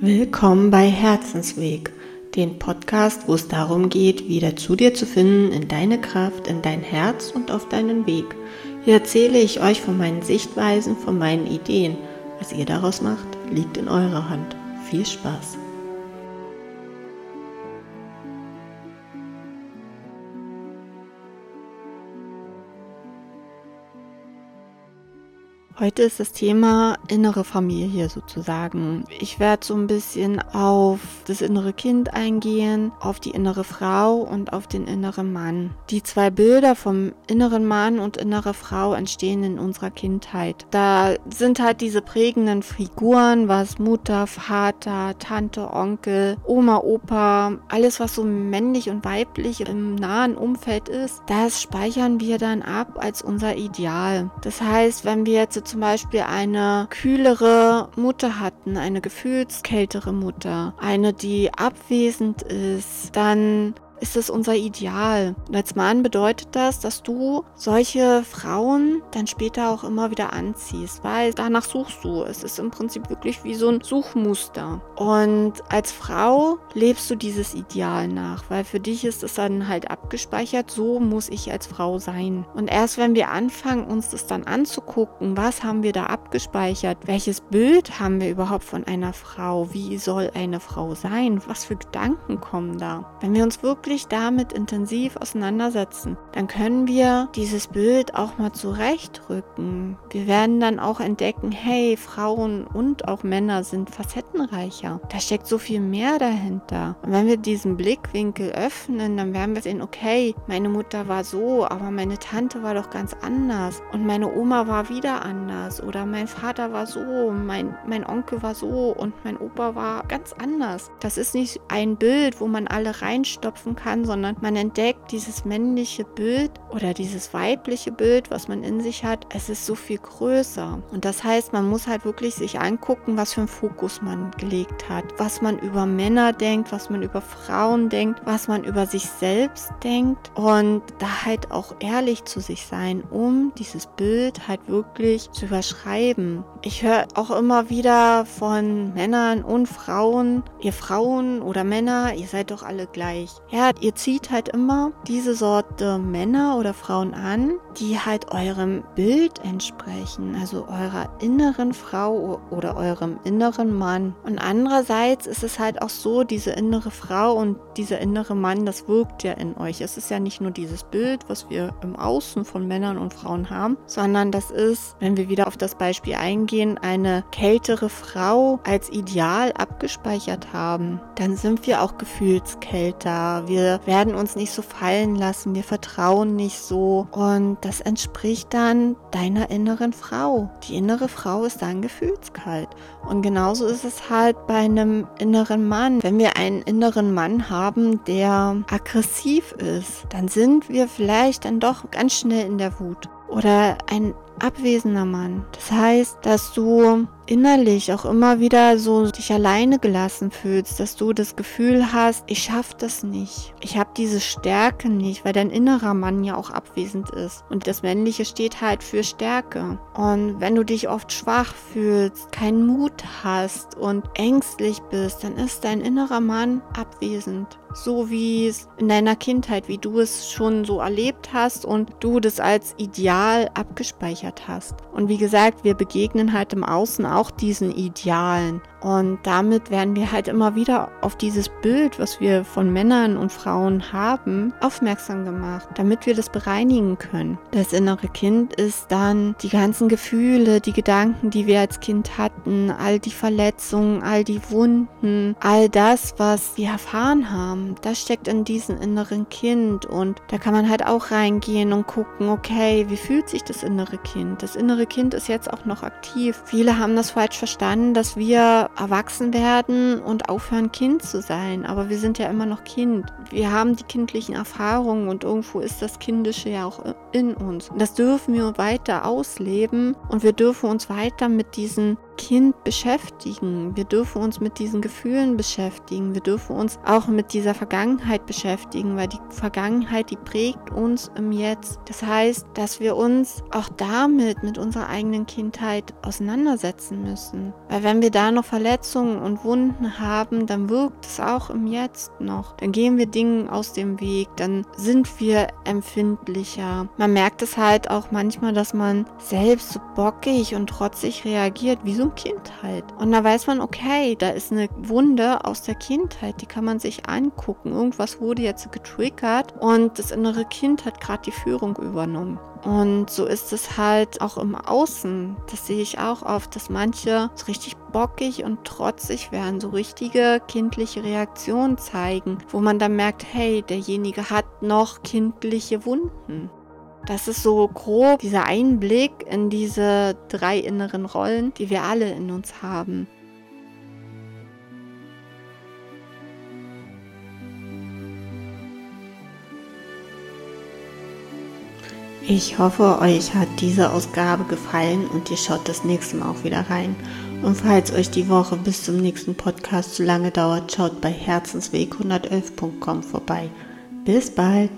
Willkommen bei Herzensweg, dem Podcast, wo es darum geht, wieder zu dir zu finden, in deine Kraft, in dein Herz und auf deinen Weg. Hier erzähle ich euch von meinen Sichtweisen, von meinen Ideen. Was ihr daraus macht, liegt in eurer Hand. Viel Spaß! Heute ist das Thema innere Familie sozusagen. Ich werde so ein bisschen auf das innere Kind eingehen, auf die innere Frau und auf den inneren Mann. Die zwei Bilder vom inneren Mann und innere Frau entstehen in unserer Kindheit. Da sind halt diese prägenden Figuren, was Mutter, Vater, Tante, Onkel, Oma, Opa, alles was so männlich und weiblich im nahen Umfeld ist, das speichern wir dann ab als unser Ideal. Das heißt, wenn wir jetzt zum Beispiel eine kühlere Mutter hatten, eine gefühlskältere Mutter, eine, die abwesend ist, dann ist es unser Ideal. Und als Mann bedeutet das, dass du solche Frauen dann später auch immer wieder anziehst, weil danach suchst du. Es ist im Prinzip wirklich wie so ein Suchmuster. Und als Frau lebst du dieses Ideal nach, weil für dich ist es dann halt abgespeichert, so muss ich als Frau sein. Und erst wenn wir anfangen, uns das dann anzugucken, was haben wir da abgespeichert, welches Bild haben wir überhaupt von einer Frau, wie soll eine Frau sein, was für Gedanken kommen da. Wenn wir uns wirklich wirklich damit intensiv auseinandersetzen, dann können wir dieses Bild auch mal zurechtrücken. Wir werden dann auch entdecken, hey, Frauen und auch Männer sind facettenreicher. Da steckt so viel mehr dahinter. Und wenn wir diesen Blickwinkel öffnen, dann werden wir sehen, okay, meine Mutter war so, aber meine Tante war doch ganz anders und meine Oma war wieder anders oder mein Vater war so, mein, mein Onkel war so und mein Opa war ganz anders. Das ist nicht ein Bild, wo man alle reinstopfen kann, sondern man entdeckt dieses männliche Bild oder dieses weibliche Bild, was man in sich hat. Es ist so viel größer. Und das heißt, man muss halt wirklich sich angucken, was für einen Fokus man gelegt hat, was man über Männer denkt, was man über Frauen denkt, was man über sich selbst denkt und da halt auch ehrlich zu sich sein, um dieses Bild halt wirklich zu überschreiben. Ich höre auch immer wieder von Männern und Frauen, ihr Frauen oder Männer, ihr seid doch alle gleich. Ja, ihr zieht halt immer diese Sorte Männer oder Frauen an, die halt eurem Bild entsprechen, also eurer inneren Frau oder eurem inneren Mann. Und andererseits ist es halt auch so, diese innere Frau und dieser innere Mann, das wirkt ja in euch. Es ist ja nicht nur dieses Bild, was wir im Außen von Männern und Frauen haben, sondern das ist, wenn wir wieder auf das Beispiel eingehen, eine kältere Frau als Ideal abgespeichert haben. Dann sind wir auch gefühlskälter. Wir wir werden uns nicht so fallen lassen, wir vertrauen nicht so und das entspricht dann deiner inneren Frau. Die innere Frau ist dann gefühlskalt und genauso ist es halt bei einem inneren Mann. Wenn wir einen inneren Mann haben, der aggressiv ist, dann sind wir vielleicht dann doch ganz schnell in der Wut. Oder ein abwesender Mann. Das heißt, dass du innerlich auch immer wieder so dich alleine gelassen fühlst, dass du das Gefühl hast, ich schaff das nicht. Ich habe diese Stärke nicht, weil dein innerer Mann ja auch abwesend ist. Und das Männliche steht halt für Stärke. Und wenn du dich oft schwach fühlst, keinen Mut hast und ängstlich bist, dann ist dein innerer Mann abwesend. So wie es in deiner Kindheit, wie du es schon so erlebt hast und du das als Ideal abgespeichert hast. Und wie gesagt, wir begegnen halt im Außen auch auch diesen Idealen. Und damit werden wir halt immer wieder auf dieses Bild, was wir von Männern und Frauen haben, aufmerksam gemacht, damit wir das bereinigen können. Das innere Kind ist dann die ganzen Gefühle, die Gedanken, die wir als Kind hatten, all die Verletzungen, all die Wunden, all das, was wir erfahren haben, das steckt in diesem inneren Kind. Und da kann man halt auch reingehen und gucken, okay, wie fühlt sich das innere Kind? Das innere Kind ist jetzt auch noch aktiv. Viele haben das falsch verstanden, dass wir erwachsen werden und aufhören, Kind zu sein. Aber wir sind ja immer noch Kind. Wir haben die kindlichen Erfahrungen und irgendwo ist das Kindische ja auch in uns. Das dürfen wir weiter ausleben und wir dürfen uns weiter mit diesen Kind beschäftigen. Wir dürfen uns mit diesen Gefühlen beschäftigen. Wir dürfen uns auch mit dieser Vergangenheit beschäftigen, weil die Vergangenheit, die prägt uns im Jetzt. Das heißt, dass wir uns auch damit, mit unserer eigenen Kindheit auseinandersetzen müssen. Weil wenn wir da noch Verletzungen und Wunden haben, dann wirkt es auch im Jetzt noch. Dann gehen wir Dingen aus dem Weg, dann sind wir empfindlicher. Man merkt es halt auch manchmal, dass man selbst so bockig und trotzig reagiert, wie so ein Kind halt. Und da weiß man, okay, da ist eine Wunde aus der Kindheit, die kann man sich angucken. Irgendwas wurde jetzt getriggert und das innere Kind hat gerade die Führung übernommen. Und so ist es halt auch im Außen. Das sehe ich auch oft, dass manche so richtig bockig und trotzig werden, so richtige kindliche Reaktionen zeigen, wo man dann merkt, hey, derjenige hat noch kindliche Wunden. Das ist so grob dieser Einblick in diese drei inneren Rollen, die wir alle in uns haben. Ich hoffe, euch hat diese Ausgabe gefallen und ihr schaut das nächste Mal auch wieder rein. Und falls euch die Woche bis zum nächsten Podcast zu lange dauert, schaut bei herzensweg111.com vorbei. Bis bald!